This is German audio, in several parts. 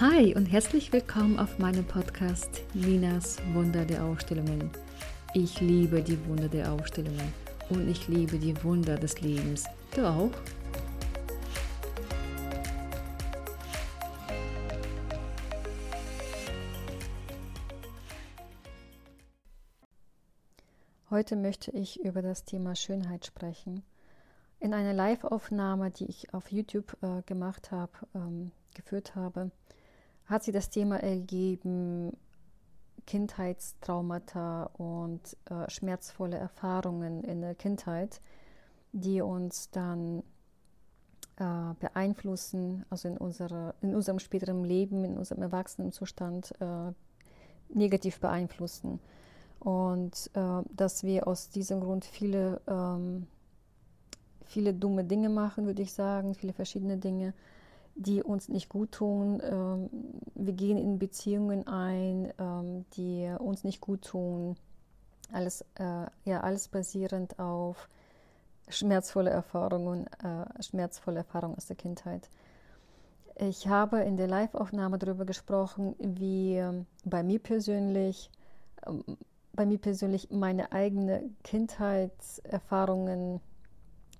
Hi und herzlich willkommen auf meinem Podcast Linas Wunder der Ausstellungen. Ich liebe die Wunder der Ausstellungen und ich liebe die Wunder des Lebens. Du auch? Heute möchte ich über das Thema Schönheit sprechen. In einer Live-Aufnahme, die ich auf YouTube äh, gemacht habe, ähm, geführt habe, hat sie das Thema ergeben, Kindheitstraumata und äh, schmerzvolle Erfahrungen in der Kindheit, die uns dann äh, beeinflussen, also in, unsere, in unserem späteren Leben, in unserem Erwachsenenzustand äh, negativ beeinflussen. Und äh, dass wir aus diesem Grund viele, ähm, viele dumme Dinge machen, würde ich sagen, viele verschiedene Dinge die uns nicht gut tun. Ähm, wir gehen in Beziehungen ein, ähm, die uns nicht gut tun. Alles, äh, ja, alles basierend auf schmerzvolle Erfahrungen, äh, schmerzvolle Erfahrungen aus der Kindheit. Ich habe in der Live-Aufnahme darüber gesprochen, wie ähm, bei mir persönlich, bei mir persönlich meine eigenen Kindheitserfahrungen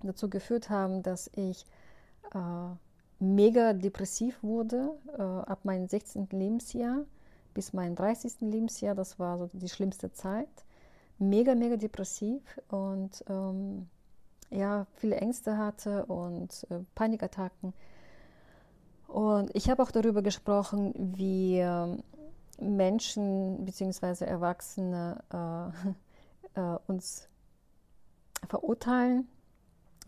dazu geführt haben, dass ich äh, mega depressiv wurde äh, ab meinem 16. Lebensjahr bis meinem 30. Lebensjahr. Das war so die schlimmste Zeit. Mega, mega depressiv und ähm, ja, viele Ängste hatte und äh, Panikattacken. Und ich habe auch darüber gesprochen, wie äh, Menschen bzw. Erwachsene äh, äh, uns verurteilen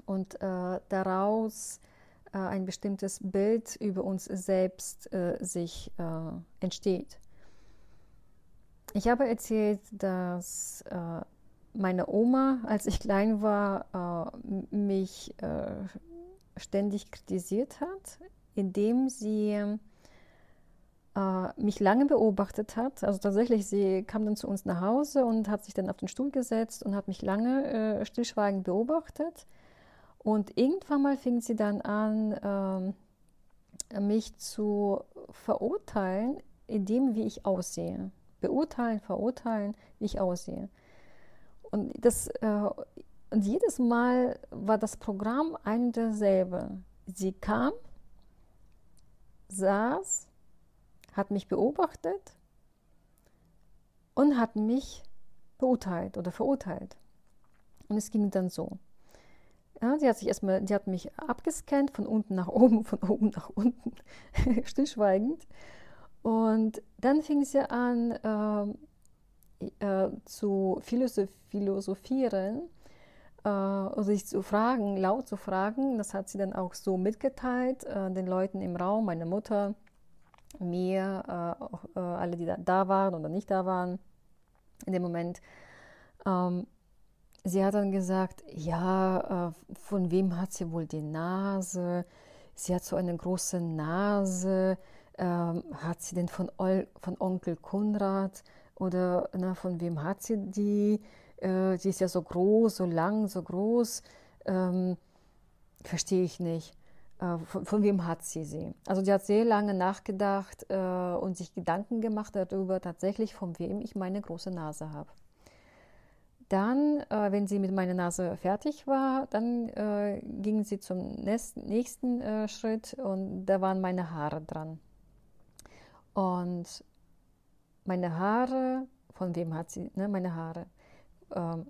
und äh, daraus äh, ein bestimmtes Bild über uns selbst äh, sich äh, entsteht. Ich habe erzählt, dass äh, meine Oma, als ich klein war, äh, mich äh, ständig kritisiert hat, indem sie mich lange beobachtet hat. Also tatsächlich, sie kam dann zu uns nach Hause und hat sich dann auf den Stuhl gesetzt und hat mich lange stillschweigend beobachtet und irgendwann mal fing sie dann an, ähm, mich zu verurteilen, in dem, wie ich aussehe. Beurteilen, verurteilen, wie ich aussehe. Und, das, äh, und jedes Mal war das Programm ein und dasselbe. Sie kam, saß, hat mich beobachtet und hat mich beurteilt oder verurteilt. Und es ging dann so. Ja, sie hat sich erstmal, die hat mich abgescannt von unten nach oben, von oben nach unten, stillschweigend. Und dann fing sie an äh, äh, zu philosophieren, äh, sich zu fragen, laut zu fragen. Das hat sie dann auch so mitgeteilt, äh, den Leuten im Raum, meine Mutter, mir, äh, auch äh, alle, die da, da, waren oder nicht da waren in dem Moment. Ähm, sie hat dann gesagt, ja, äh, von wem hat sie wohl die Nase? Sie hat so eine große Nase. Ähm, hat sie denn von, Ol von Onkel Konrad? Oder na, von wem hat sie die? Äh, die ist ja so groß, so lang, so groß. Ähm, Verstehe ich nicht. Äh, von, von, wem hat sie sie? Also die hat sehr lange nachgedacht äh, und sich Gedanken gemacht darüber, tatsächlich von wem ich meine große Nase habe. Dann, äh, wenn sie mit meiner Nase fertig war, dann äh, ging sie zum nächsten äh, Schritt und da waren meine Haare dran. Und meine Haare, von wem hat sie, ne, meine Haare, ähm,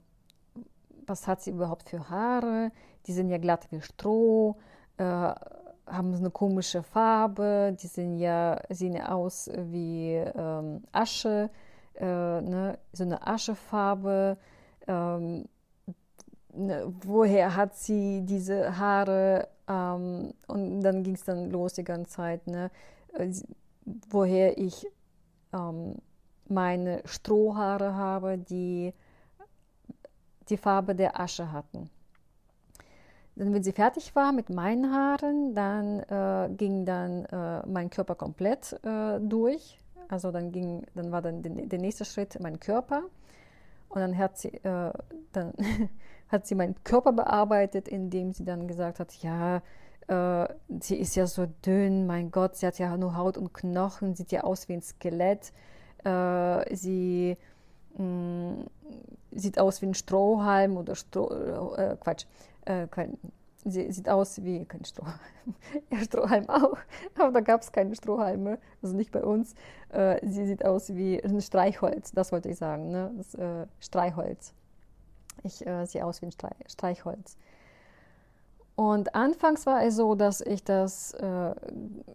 was hat sie überhaupt für Haare? Die sind ja glatt wie Stroh, äh, haben eine komische Farbe, die sehen ja, sehen ja aus wie ähm, Asche, äh, ne, so eine Aschefarbe ähm, ne, woher hat sie diese Haare? Ähm, und dann ging es dann los die ganze Zeit, ne? Äh, woher ich ähm, meine Strohhaare habe, die die Farbe der Asche hatten. Dann, wenn sie fertig war mit meinen Haaren, dann äh, ging dann äh, mein Körper komplett äh, durch. Also dann ging, dann war dann der, der nächste Schritt mein Körper. Und dann hat sie, äh, dann hat sie meinen Körper bearbeitet, indem sie dann gesagt hat, ja, äh, sie ist ja so dünn, mein Gott, sie hat ja nur Haut und Knochen, sieht ja aus wie ein Skelett. Äh, sie mh, mm, sieht aus wie ein Strohhalm oder Stroh, äh, Quatsch, äh, sie sieht aus wie kein Strohhalm. ja, Strohhalm auch, aber da gab es keine Strohhalme, also nicht bei uns. Äh, sie sieht aus wie ein Streichholz, das wollte ich sagen, ne? das äh, Streichholz. Ich äh, sehe aus wie ein Streich, Streichholz. Und anfangs war es so, dass ich das, äh,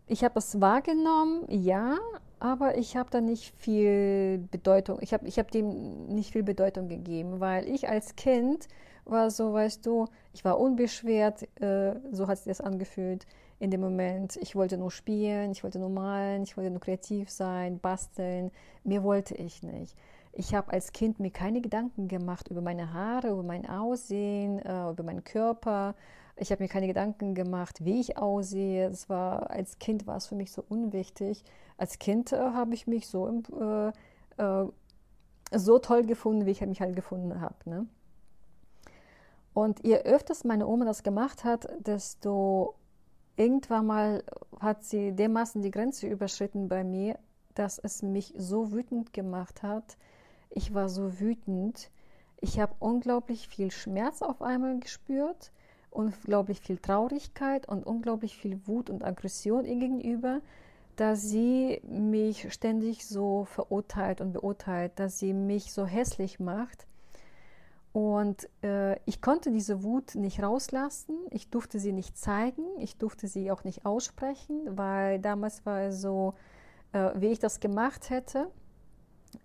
ich habe das wahrgenommen, ja, aber ich habe da nicht viel Bedeutung, ich habe ich hab dem nicht viel Bedeutung gegeben, weil ich als Kind war so, weißt du, ich war unbeschwert, äh, so hat sich das angefühlt in dem Moment. Ich wollte nur spielen, ich wollte nur malen, ich wollte nur kreativ sein, basteln. Mehr wollte ich nicht. Ich habe als Kind mir keine Gedanken gemacht über meine Haare, über mein Aussehen, äh, über meinen Körper. Ich habe mir keine Gedanken gemacht, wie ich aussehe. Das war, als Kind war es für mich so unwichtig. Als Kind äh, habe ich mich so, äh, äh, so toll gefunden, wie ich mich halt gefunden habe. Ne? Und je öfters meine Oma das gemacht hat, desto irgendwann mal hat sie dermaßen die Grenze überschritten bei mir, dass es mich so wütend gemacht hat. Ich war so wütend. Ich habe unglaublich viel Schmerz auf einmal gespürt unglaublich viel Traurigkeit und unglaublich viel Wut und Aggression ihr gegenüber, dass sie mich ständig so verurteilt und beurteilt, dass sie mich so hässlich macht. Und äh, ich konnte diese Wut nicht rauslassen, ich durfte sie nicht zeigen, ich durfte sie auch nicht aussprechen, weil damals war es so, äh, wie ich das gemacht hätte,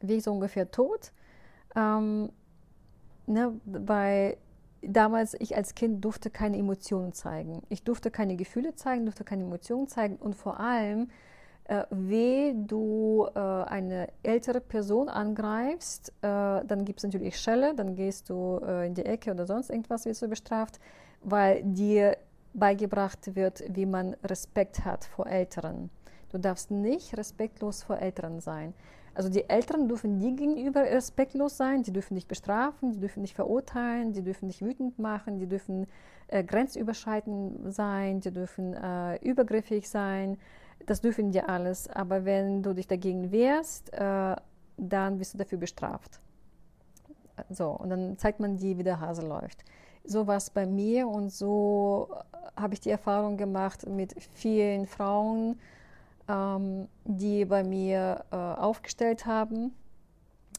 wie ich so ungefähr tot. Ähm, ne, weil damals, ich als Kind durfte keine Emotionen zeigen. Ich durfte keine Gefühle zeigen, durfte keine Emotionen zeigen und vor allem, äh, weh du äh, eine ältere Person angreifst, äh, dann gibt es natürlich Schelle, dann gehst du äh, in die Ecke oder sonst irgendwas, wirst du bestraft, weil dir beigebracht wird, wie man Respekt hat vor Älteren. Du darfst nicht respektlos vor Älteren sein. Also die Eltern dürfen nie gegenüber respektlos sein, die dürfen nicht bestrafen, die dürfen nicht verurteilen, die dürfen nicht wütend machen, die dürfen äh, grenzüberschreitend sein, die dürfen äh, übergriffig sein. Das dürfen die alles. Aber wenn du dich dagegen wehrst, äh, dann wirst du dafür bestraft. So, und dann zeigt man dir, wie der Hase läuft. So war es bei mir und so habe ich die Erfahrung gemacht mit vielen Frauen, ähm, die bei mir äh, aufgestellt haben.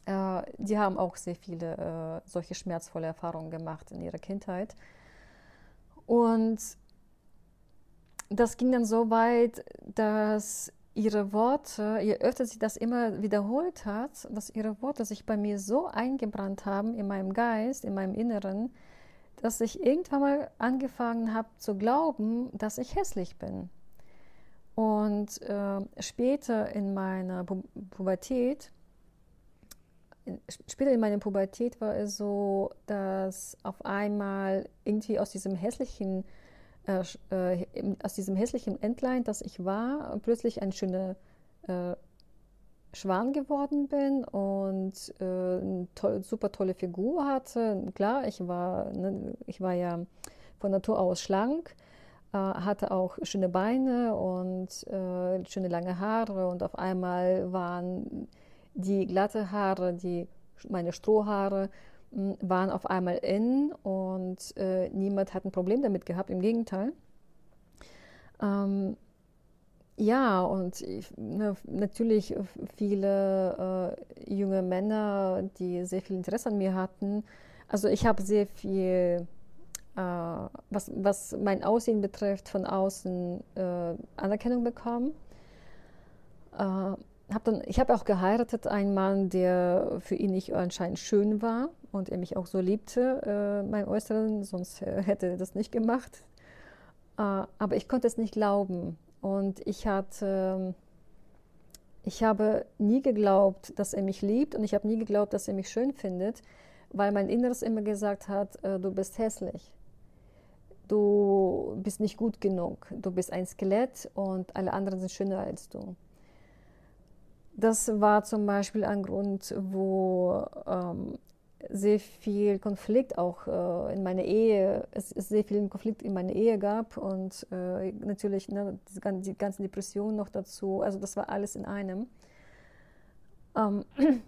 Äh, die haben auch sehr viele äh, solche schmerzvolle Erfahrungen gemacht in ihrer Kindheit. Und das ging dann so weit, dass ihre Worte, je öfter sie das immer wiederholt hat, dass ihre Worte sich bei mir so eingebrannt haben in meinem Geist, in meinem Inneren, dass ich irgendwann mal angefangen habe zu glauben, dass ich hässlich bin. Und äh, später in meiner Pu Pubertät, später in meiner Pubertät war es so, dass auf einmal irgendwie aus diesem hässlichen, äh, äh, aus diesem hässlichen Entlein, das ich war, plötzlich ein schöner äh, Schwan geworden bin und äh, eine toll, super tolle Figur hatte. Klar, ich war, ne, ich war ja von Natur aus schlank äh, hatte auch schöne Beine und äh, schöne lange Haare und auf einmal waren die glatte Haare, die meine Strohhaare waren auf einmal in und äh, niemand hat ein Problem damit gehabt, im Gegenteil. Ähm, ja, und ich, ne, natürlich viele äh, junge Männer, die sehr viel Interesse an mir hatten. Also ich habe sehr viel äh, was, was mein Aussehen betrifft, von außen äh, Anerkennung bekommen. Äh, hab dann, ich habe auch geheiratet, einen Mann, der für ihn nicht anscheinend schön war und er mich auch so liebte, äh, mein Äußeren, sonst hätte er das nicht gemacht. Äh, aber ich konnte es nicht glauben und ich hatte ich habe nie geglaubt, dass er mich liebt und ich habe nie geglaubt, dass er mich schön findet, weil mein Inneres immer gesagt hat, äh, du bist hässlich du bist nicht gut genug, du bist ein Skelett und alle anderen sind schöner als du. Das war zum Beispiel ein Grund, wo ähm, sehr viel Konflikt auch äh, in meiner Ehe, es, es sehr viel Konflikt in meiner Ehe gab und äh, natürlich ne, die, die ganzen Depressionen noch dazu. Also das war alles in einem. Ähm,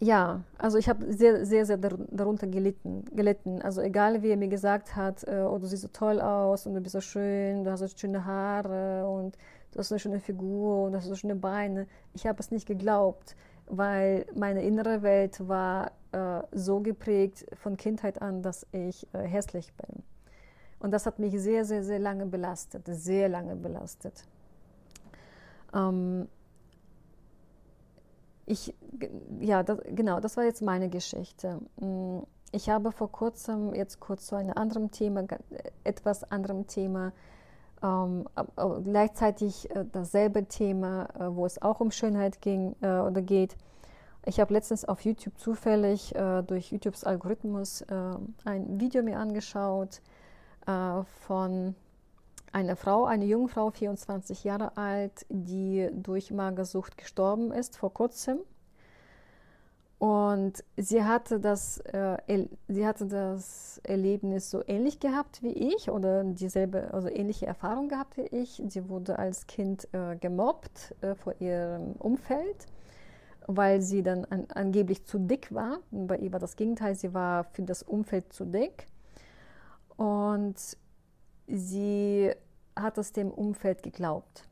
ja, also ich habe sehr, sehr, sehr darunter gelitten, gelitten. Also egal, wie er mir gesagt hat, äh, oh, du siehst so toll aus und du bist so schön, du hast so schöne Haare und du hast eine schöne Figur und hast so schöne Beine. Ich habe es nicht geglaubt, weil meine innere Welt war äh, so geprägt von Kindheit an, dass ich äh, hässlich bin. Und das hat mich sehr, sehr, sehr lange belastet, sehr lange belastet. Ähm, ich, ja, das, genau, das war jetzt meine Geschichte. Mm, ich habe vor kurzem, jetzt kurz zu einem anderen Thema, etwas anderem Thema, ähm, gleichzeitig äh, dasselbe Thema, äh, wo es auch um Schönheit ging äh, oder geht. Ich habe letztens auf YouTube zufällig äh, durch YouTubes Algorithmus ein Video mir angeschaut von einer Frau, eine junge Frau, 24 Jahre alt, die durch Magersucht gestorben ist vor kurzem. Und sie hatte, das, äh, sie hatte das Erlebnis so ähnlich gehabt wie ich oder dieselbe, also ähnliche Erfahrung gehabt wie ich. Sie wurde als Kind äh, gemobbt äh, vor ihrem Umfeld, weil sie dann an, angeblich zu dick war. bei ihr war das Gegenteil, sie war für das Umfeld zu dick. Und sie hat es dem Umfeld geglaubt.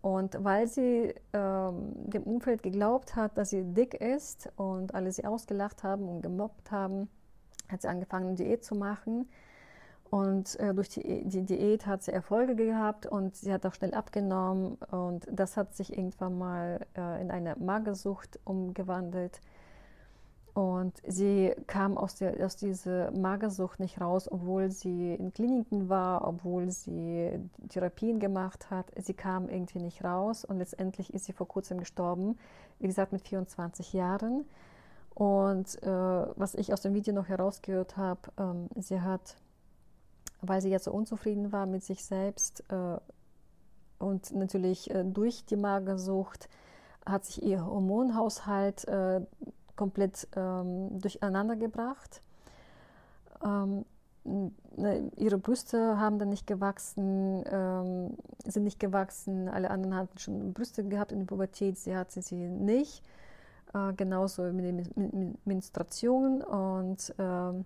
Und weil sie ähm, dem Umfeld geglaubt hat, dass sie dick ist und alle sie ausgelacht haben und gemobbt haben, hat sie angefangen, Diät zu machen. Und äh, durch die, die, Diät hat sie Erfolge gehabt und sie hat auch schnell abgenommen. Und das hat sich irgendwann mal äh, in eine Magersucht umgewandelt. Und sie kam aus, der, aus dieser Magersucht nicht raus, obwohl sie in Kliniken war, obwohl sie Therapien gemacht hat. Sie kam irgendwie nicht raus und letztendlich ist sie vor kurzem gestorben, wie gesagt mit 24 Jahren. Und äh, was ich aus dem Video noch herausgehört habe, ähm, sie hat, weil sie jetzt so unzufrieden war mit sich selbst äh, und natürlich äh, durch die Magersucht, hat sich ihr Hormonhaushalt äh, komplett ähm, durcheinander gebracht. Ähm, ne, ihre Brüste haben dann nicht gewachsen, ähm, sind nicht gewachsen. Alle anderen hatten schon Brüste gehabt in der Pubertät, sie hatte sie nicht. Äh, genauso mit der Menstruation und äh,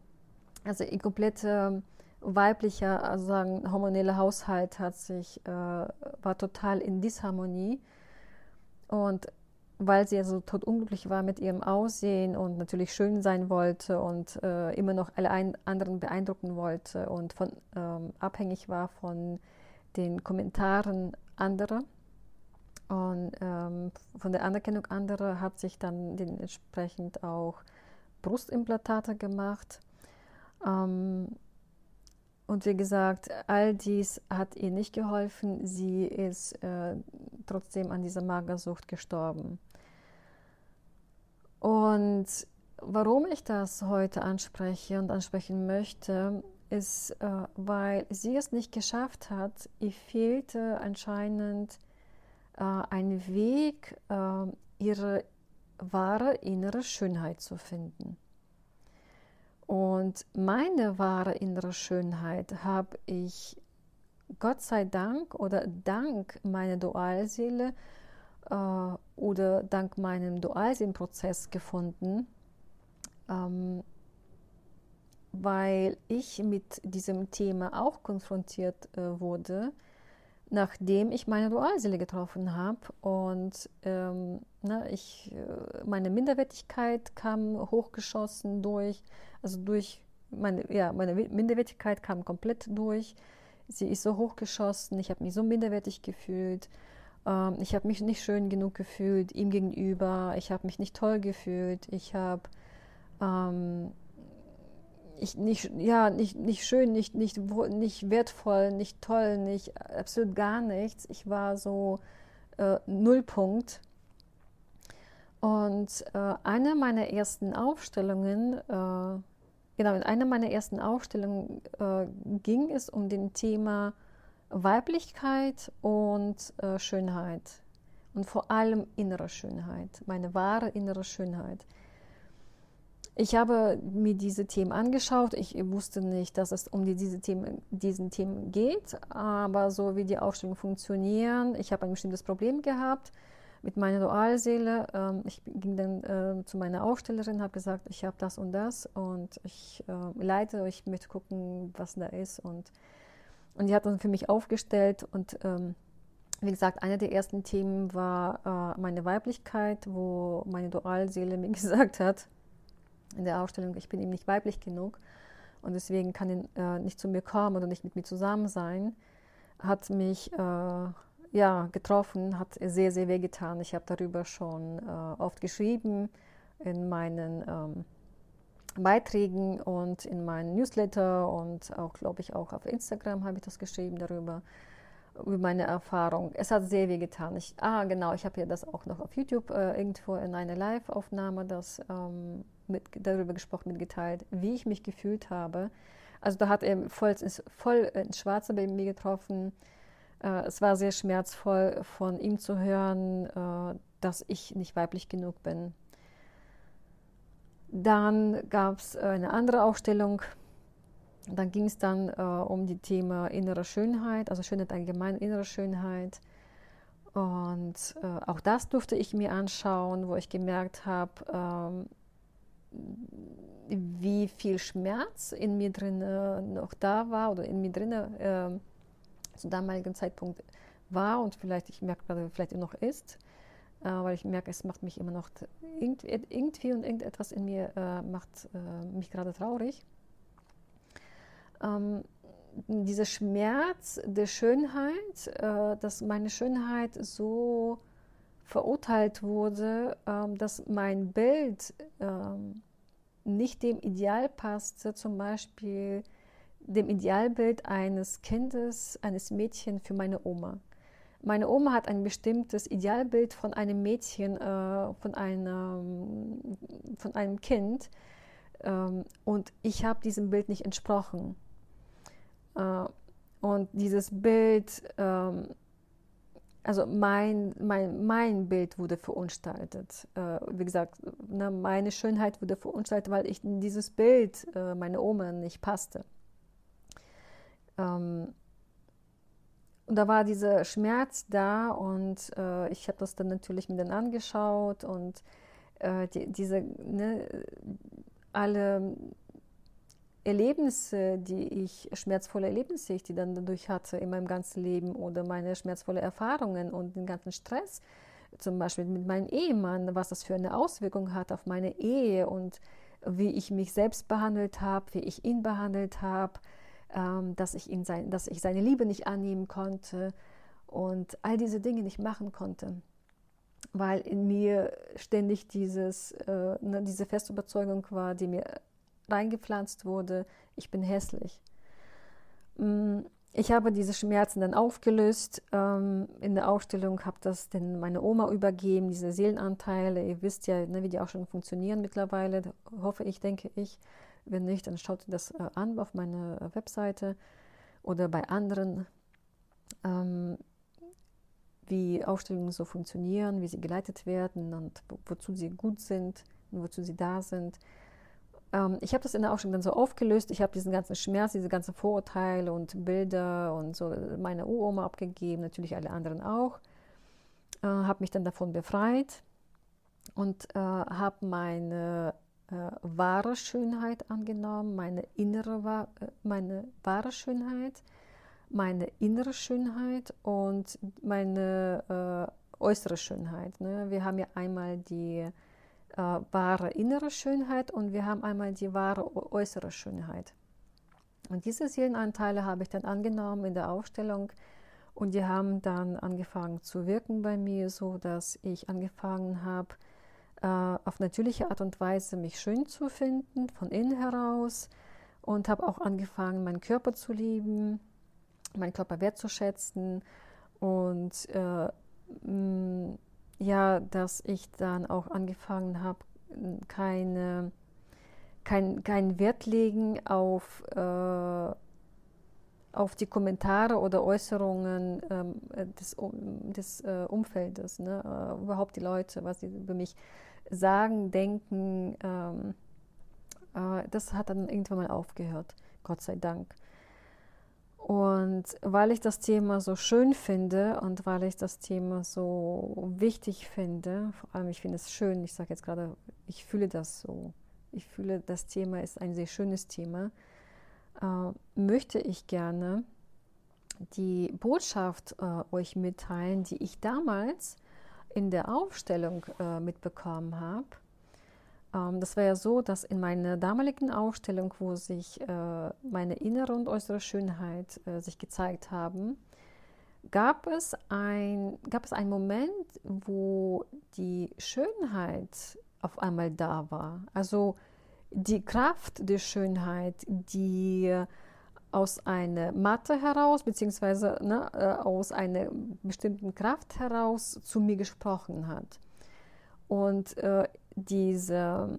also ihr kompletter weiblicher, also sagen hormoneller Haushalt hat sich äh, war total in Disharmonie und weil sie so totunglücklich war mit ihrem Aussehen und natürlich schön sein wollte und äh, immer noch alle ein, anderen beeindrucken wollte und von, ähm, abhängig war von den Kommentaren anderer. Und ähm, von der Anerkennung anderer hat sich dann dementsprechend auch Brustimplantate gemacht. Ähm, und wie gesagt, all dies hat ihr nicht geholfen. Sie ist äh, trotzdem an dieser Magersucht gestorben. Und warum ich das heute anspreche und ansprechen möchte, ist, äh, weil sie es nicht geschafft hat. Ihr fehlte anscheinend äh, ein Weg, äh, ihre wahre innere Schönheit zu finden. Und meine wahre innere Schönheit habe ich Gott sei Dank oder dank meiner Dualseele äh, oder dank meinem Dualseelenprozess gefunden, ähm, weil ich mit diesem Thema auch konfrontiert äh, wurde, nachdem ich meine Dualseele getroffen habe und ähm, na, ich, äh, meine Minderwertigkeit kam hochgeschossen durch, also durch meine, ja, meine Minderwertigkeit kam komplett durch. Sie ist so hochgeschossen, ich habe mich so minderwertig gefühlt. Ähm, ich habe mich nicht schön genug gefühlt ihm gegenüber. Ich habe mich nicht toll gefühlt. Ich habe ähm, ich nicht, ja, nicht, nicht schön, nicht, nicht, nicht wertvoll, nicht toll, nicht absolut gar nichts. Ich war so äh, Nullpunkt. Und äh, eine meiner ersten Aufstellungen, äh, genau, in einer meiner ersten Aufstellungen äh, ging es um den Thema Weiblichkeit und äh, Schönheit und vor allem innere Schönheit, meine wahre innere Schönheit. Ich habe mir diese Themen angeschaut. Ich wusste nicht, dass es um die, diese Themen, diesen Themen geht, aber so wie die Aufstellungen funktionieren, ich habe ein bestimmtes Problem gehabt mit meiner Dualseele. Ähm, ich ging dann äh, zu meiner Aufstellerin, habe gesagt, ich habe das und das und ich äh, leite, ich möchte gucken, was da ist. Und, und die hat dann für mich aufgestellt und ähm, wie gesagt, einer der ersten Themen war äh, meine Weiblichkeit, wo meine Dualseele mir gesagt hat, in der Ausstellung, ich bin ihm nicht weiblich genug und deswegen kann er äh, nicht zu mir kommen oder nicht mit mir zusammen sein, hat mich äh, ja, getroffen, hat sehr, sehr wehgetan. Ich habe darüber schon äh, oft geschrieben in meinen ähm, Beiträgen und in meinen Newsletter und auch, glaube ich, auch auf Instagram habe ich das geschrieben darüber über meine Erfahrung. Es hat sehr weh getan. Ich, ah, genau, ich habe ja das auch noch auf YouTube äh, irgendwo in einer Live-Aufnahme ähm, darüber gesprochen, mitgeteilt, wie ich mich gefühlt habe. Also da hat er voll, voll ins Schwarze bei mir getroffen. Äh, es war sehr schmerzvoll von ihm zu hören, äh, dass ich nicht weiblich genug bin. Dann gab es eine andere Ausstellung, dann ging es dann äh, um die Thema innere Schönheit, also Schönheit allgemein, innere Schönheit. Und äh, auch das durfte ich mir anschauen, wo ich gemerkt habe, ähm, wie viel Schmerz in mir drin noch da war oder in mir drin äh, zum damaligen Zeitpunkt war und vielleicht, ich merke gerade, vielleicht noch ist, äh, weil ich merke, es macht mich immer noch irgendwie, und irgendetwas in mir äh, macht äh, mich gerade traurig ähm, dieser Schmerz der Schönheit, äh, dass meine Schönheit so verurteilt wurde, ähm, dass mein Bild ähm, nicht dem Ideal passte, zum Beispiel dem Idealbild eines Kindes, eines Mädchens für meine Oma. Meine Oma hat ein bestimmtes Idealbild von einem Mädchen, äh, von, einem, von einem Kind ähm, und ich habe diesem Bild nicht entsprochen. Äh, und dieses Bild, ähm, also mein, mein, mein Bild wurde verunstaltet. Äh, wie gesagt, ne, meine Schönheit wurde verunstaltet, weil ich in dieses Bild äh, meiner Oma nicht passte. Ähm, und da war dieser Schmerz da und äh, ich habe das dann natürlich mir dann angeschaut und die, diese, ne, alle Erlebnisse, die ich, schmerzvolle Erlebnisse, die ich dann dadurch hatte in meinem ganzen Leben oder meine schmerzvollen Erfahrungen und den ganzen Stress, zum Beispiel mit meinem Ehemann, was das für eine Auswirkung hat auf meine Ehe und wie ich mich selbst behandelt habe, wie ich ihn behandelt habe, ähm, dass, ich ihn sein, dass ich seine Liebe nicht annehmen konnte und all diese Dinge nicht machen konnte, weil in mir ständig dieses, äh, ne, diese feste Überzeugung war, die mir reingepflanzt wurde, ich bin hässlich. Mm, ich habe diese Schmerzen dann aufgelöst ähm, in der Ausstellung, habe das dann meine Oma übergeben, diese Seelenanteile. Ihr wisst ja, ne, wie die auch schon funktionieren mittlerweile, hoffe ich, denke ich. Wenn nicht, dann schaut das äh, an auf meiner äh, Webseite oder bei anderen, ähm, wie Ausstellungen so funktionieren, wie sie geleitet werden und wozu sie gut sind und wozu sie da sind. Ähm, ich habe das in der Ausstellung dann so aufgelöst. Ich habe diesen ganzen Schmerz, diese ganzen Vorurteile und Bilder und so meine Uroma abgegeben, natürlich alle anderen auch. Äh, habe mich dann davon befreit und äh, habe meine äh, wahre Schönheit angenommen, meine innere, äh, meine wahre Schönheit, meine innere Schönheit und meine äh, äußere Schönheit. Ne? Wir haben ja einmal die äh, wahre innere Schönheit und wir haben einmal die wahre äußere Schönheit. Und diese Seelenanteile habe ich dann angenommen in der Aufstellung und die haben dann angefangen zu wirken bei mir, so dass ich angefangen habe, äh, auf natürliche Art und Weise mich schön zu finden, von innen heraus und habe auch angefangen, meinen Körper zu lieben, meinen Körper wertzuschätzen und äh, ja, dass ich dann auch angefangen habe, keine, kein, keinen Wert legen auf, äh, auf die Kommentare oder Äußerungen ähm, des, des äh, Umfeldes, ne? Äh, überhaupt die Leute, was sie über mich sagen, denken. Ähm, äh, das hat dann irgendwann mal aufgehört, Gott sei Dank. Und weil ich das Thema so schön finde und weil ich das Thema so wichtig finde, vor allem ich finde es schön, ich sage jetzt gerade, ich fühle das so, ich fühle, das Thema ist ein sehr schönes Thema, äh, möchte ich gerne die Botschaft äh, euch mitteilen, die ich damals in der Aufstellung äh, mitbekommen habe. Ähm, das war ja so, dass in meiner damaligen Ausstellung, wo sich äh, meine innere und äußere Schönheit äh, sich gezeigt haben, gab es, ein, gab es einen Moment, wo die Schönheit auf einmal da war. Also die Kraft der Schönheit, die aus einer Matte heraus, beziehungsweise ne, äh, aus einer bestimmten Kraft heraus zu mir gesprochen hat. Und äh, diese,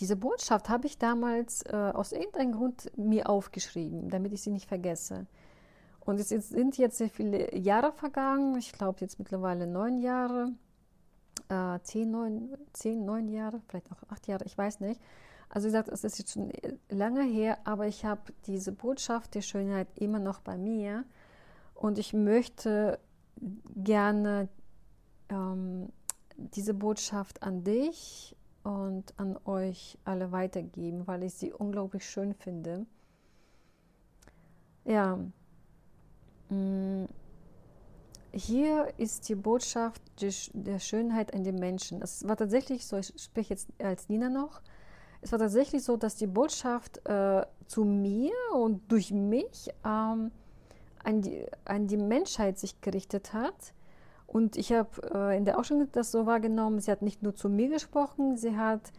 diese Botschaft habe ich damals äh, aus irgendeinem Grund mir aufgeschrieben, damit ich sie nicht vergesse. Und es sind jetzt sehr viele Jahre vergangen, ich glaube jetzt mittlerweile neun Jahre, äh, zehn, neun, zehn, neun Jahre, vielleicht auch acht Jahre, ich weiß nicht. Also wie gesagt, es ist jetzt schon lange her, aber ich habe diese Botschaft der Schönheit immer noch bei mir und ich möchte gerne ähm, diese Botschaft an dich und an euch alle weitergeben, weil ich sie unglaublich schön finde. Ja, mm, hier ist die Botschaft der Schönheit an den Menschen. Es war tatsächlich so, ich spreche jetzt als Nina noch, es war tatsächlich so, dass die Botschaft äh, zu mir und durch mich ähm, an, die, an die Menschheit sich gerichtet hat und ich habe äh, in der Ausstellung das so wahrgenommen, sie hat nicht nur zu mir gesprochen, sie hat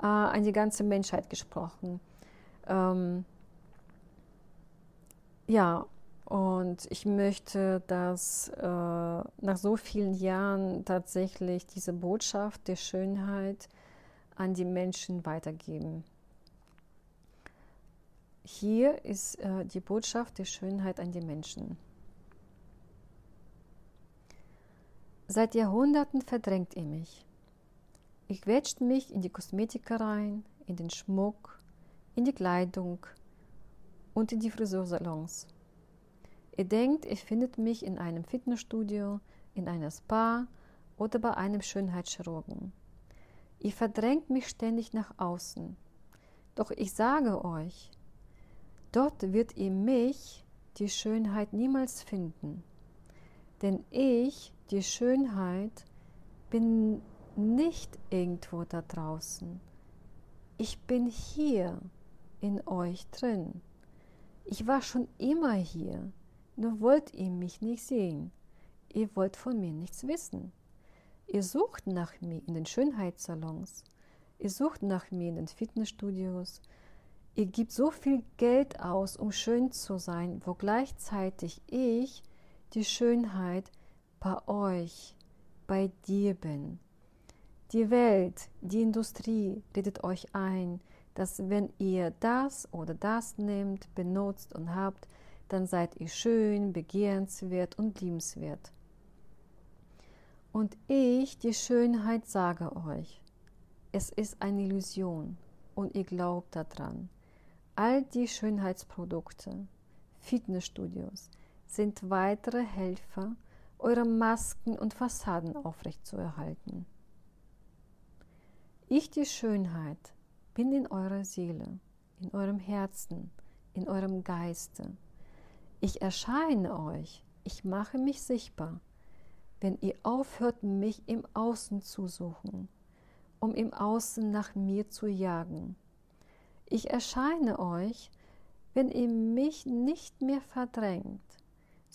äh, an die ganze Menschheit gesprochen. Ähm, ja, und ich möchte, dass äh, nach so vielen Jahren tatsächlich diese Botschaft der Schönheit an die Menschen weitergeben. Hier ist äh, die Botschaft der Schönheit an die Menschen. Seit Jahrhunderten verdrängt ihr mich. Ich quetscht mich in die Kosmetikereien, in den Schmuck, in die Kleidung und in die Friseursalons. Ihr denkt, ihr findet mich in einem Fitnessstudio, in einer Spa oder bei einem Schönheitschirurgen. Ihr verdrängt mich ständig nach außen. Doch ich sage euch, dort wird ihr mich, die Schönheit, niemals finden. Denn ich die Schönheit bin nicht irgendwo da draußen. Ich bin hier in euch drin. Ich war schon immer hier, nur wollt ihr mich nicht sehen. Ihr wollt von mir nichts wissen. Ihr sucht nach mir in den Schönheitssalons. Ihr sucht nach mir in den Fitnessstudios. Ihr gebt so viel Geld aus, um schön zu sein, wo gleichzeitig ich die Schönheit bei euch, bei dir bin. Die Welt, die Industrie redet euch ein, dass wenn ihr das oder das nehmt, benutzt und habt, dann seid ihr schön, begehrenswert und liebenswert. Und ich, die Schönheit, sage euch, es ist eine Illusion und ihr glaubt daran. All die Schönheitsprodukte, Fitnessstudios sind weitere Helfer, eure Masken und Fassaden aufrechtzuerhalten. Ich, die Schönheit, bin in eurer Seele, in eurem Herzen, in eurem Geiste. Ich erscheine euch, ich mache mich sichtbar, wenn ihr aufhört, mich im Außen zu suchen, um im Außen nach mir zu jagen. Ich erscheine euch, wenn ihr mich nicht mehr verdrängt,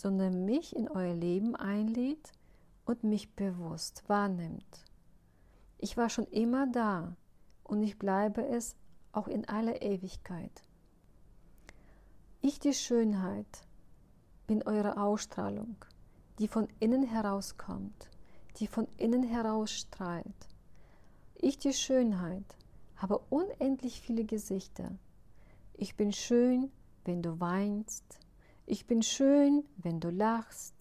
sondern mich in euer Leben einlädt und mich bewusst wahrnimmt. Ich war schon immer da und ich bleibe es auch in aller Ewigkeit. Ich, die Schönheit, bin eure Ausstrahlung, die von innen herauskommt, die von innen heraus strahlt. Ich, die Schönheit, habe unendlich viele Gesichter. Ich bin schön, wenn du weinst, ich bin schön, wenn du lachst.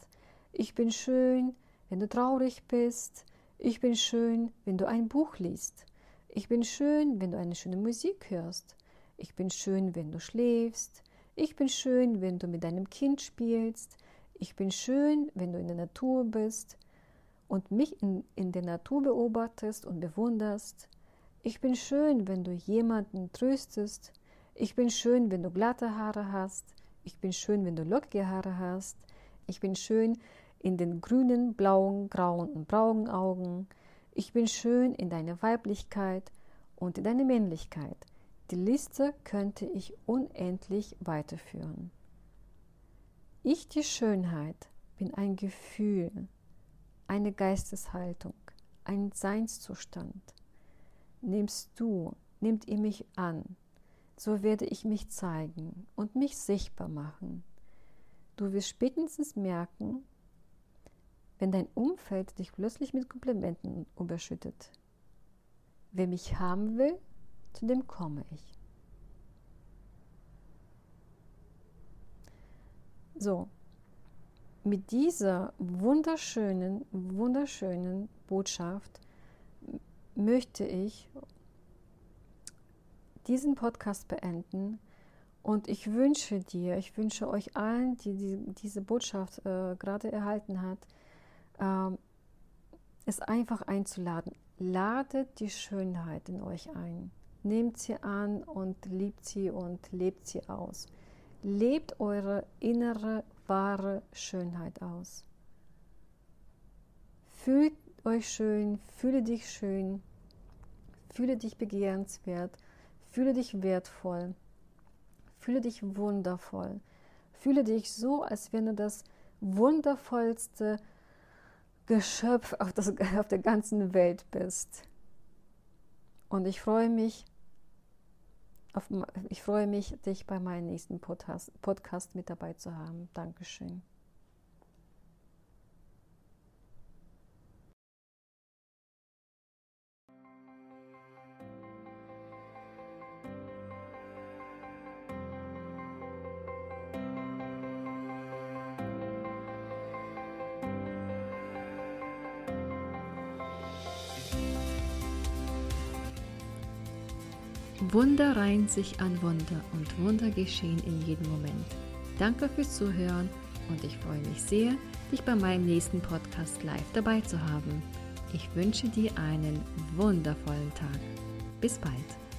Ich bin schön, wenn du traurig bist. Ich bin schön, wenn du ein Buch liest. Ich bin schön, wenn du eine schöne Musik hörst. Ich bin schön, wenn du schläfst. Ich bin schön, wenn du mit deinem Kind spielst. Ich bin schön, wenn du in der Natur bist und mich in, in der Natur beobachtest und bewunderst. Ich bin schön, wenn du jemanden tröstest. Ich bin schön, wenn du glatte Haare hast. Ich bin schön, wenn du lockige Haare hast. Ich bin schön in den grünen, blauen, grauen und braunen Augen. Ich bin schön in deiner Weiblichkeit und in deiner Männlichkeit. Die Liste könnte ich unendlich weiterführen. Ich, die Schönheit, bin ein Gefühl, eine Geisteshaltung, ein Seinszustand. Nimmst du, nimmt ihr mich an, so werde ich mich zeigen und mich sichtbar machen. Du wirst spätestens merken, wenn dein Umfeld dich plötzlich mit Komplimenten überschüttet. Wer mich haben will, zu dem komme ich. So, mit dieser wunderschönen, wunderschönen Botschaft möchte ich diesen Podcast beenden. Und ich wünsche dir, ich wünsche euch allen, die, die diese Botschaft äh, gerade erhalten hat, ähm, es einfach einzuladen. Ladet die Schönheit in euch ein. Nehmt sie an und liebt sie und lebt sie aus. Lebt eure innere, wahre Schönheit aus. Fühlt euch schön, fühle dich schön, fühle dich begehrenswert, fühle dich wertvoll, fühle dich wundervoll, fühle dich so, als wenn du das wundervollste Geschöpf auf, das, auf der ganzen Welt bist. Und ich freue mich, auf, ich freue mich, dich bei meinem nächsten Podcast, Podcast mit dabei zu haben. Dankeschön. Wunder reihen sich an Wunder und Wunder geschehen in jedem Moment. Danke fürs Zuhören und ich freue mich sehr, dich bei meinem nächsten Podcast live dabei zu haben. Ich wünsche dir einen wundervollen Tag. Bis bald.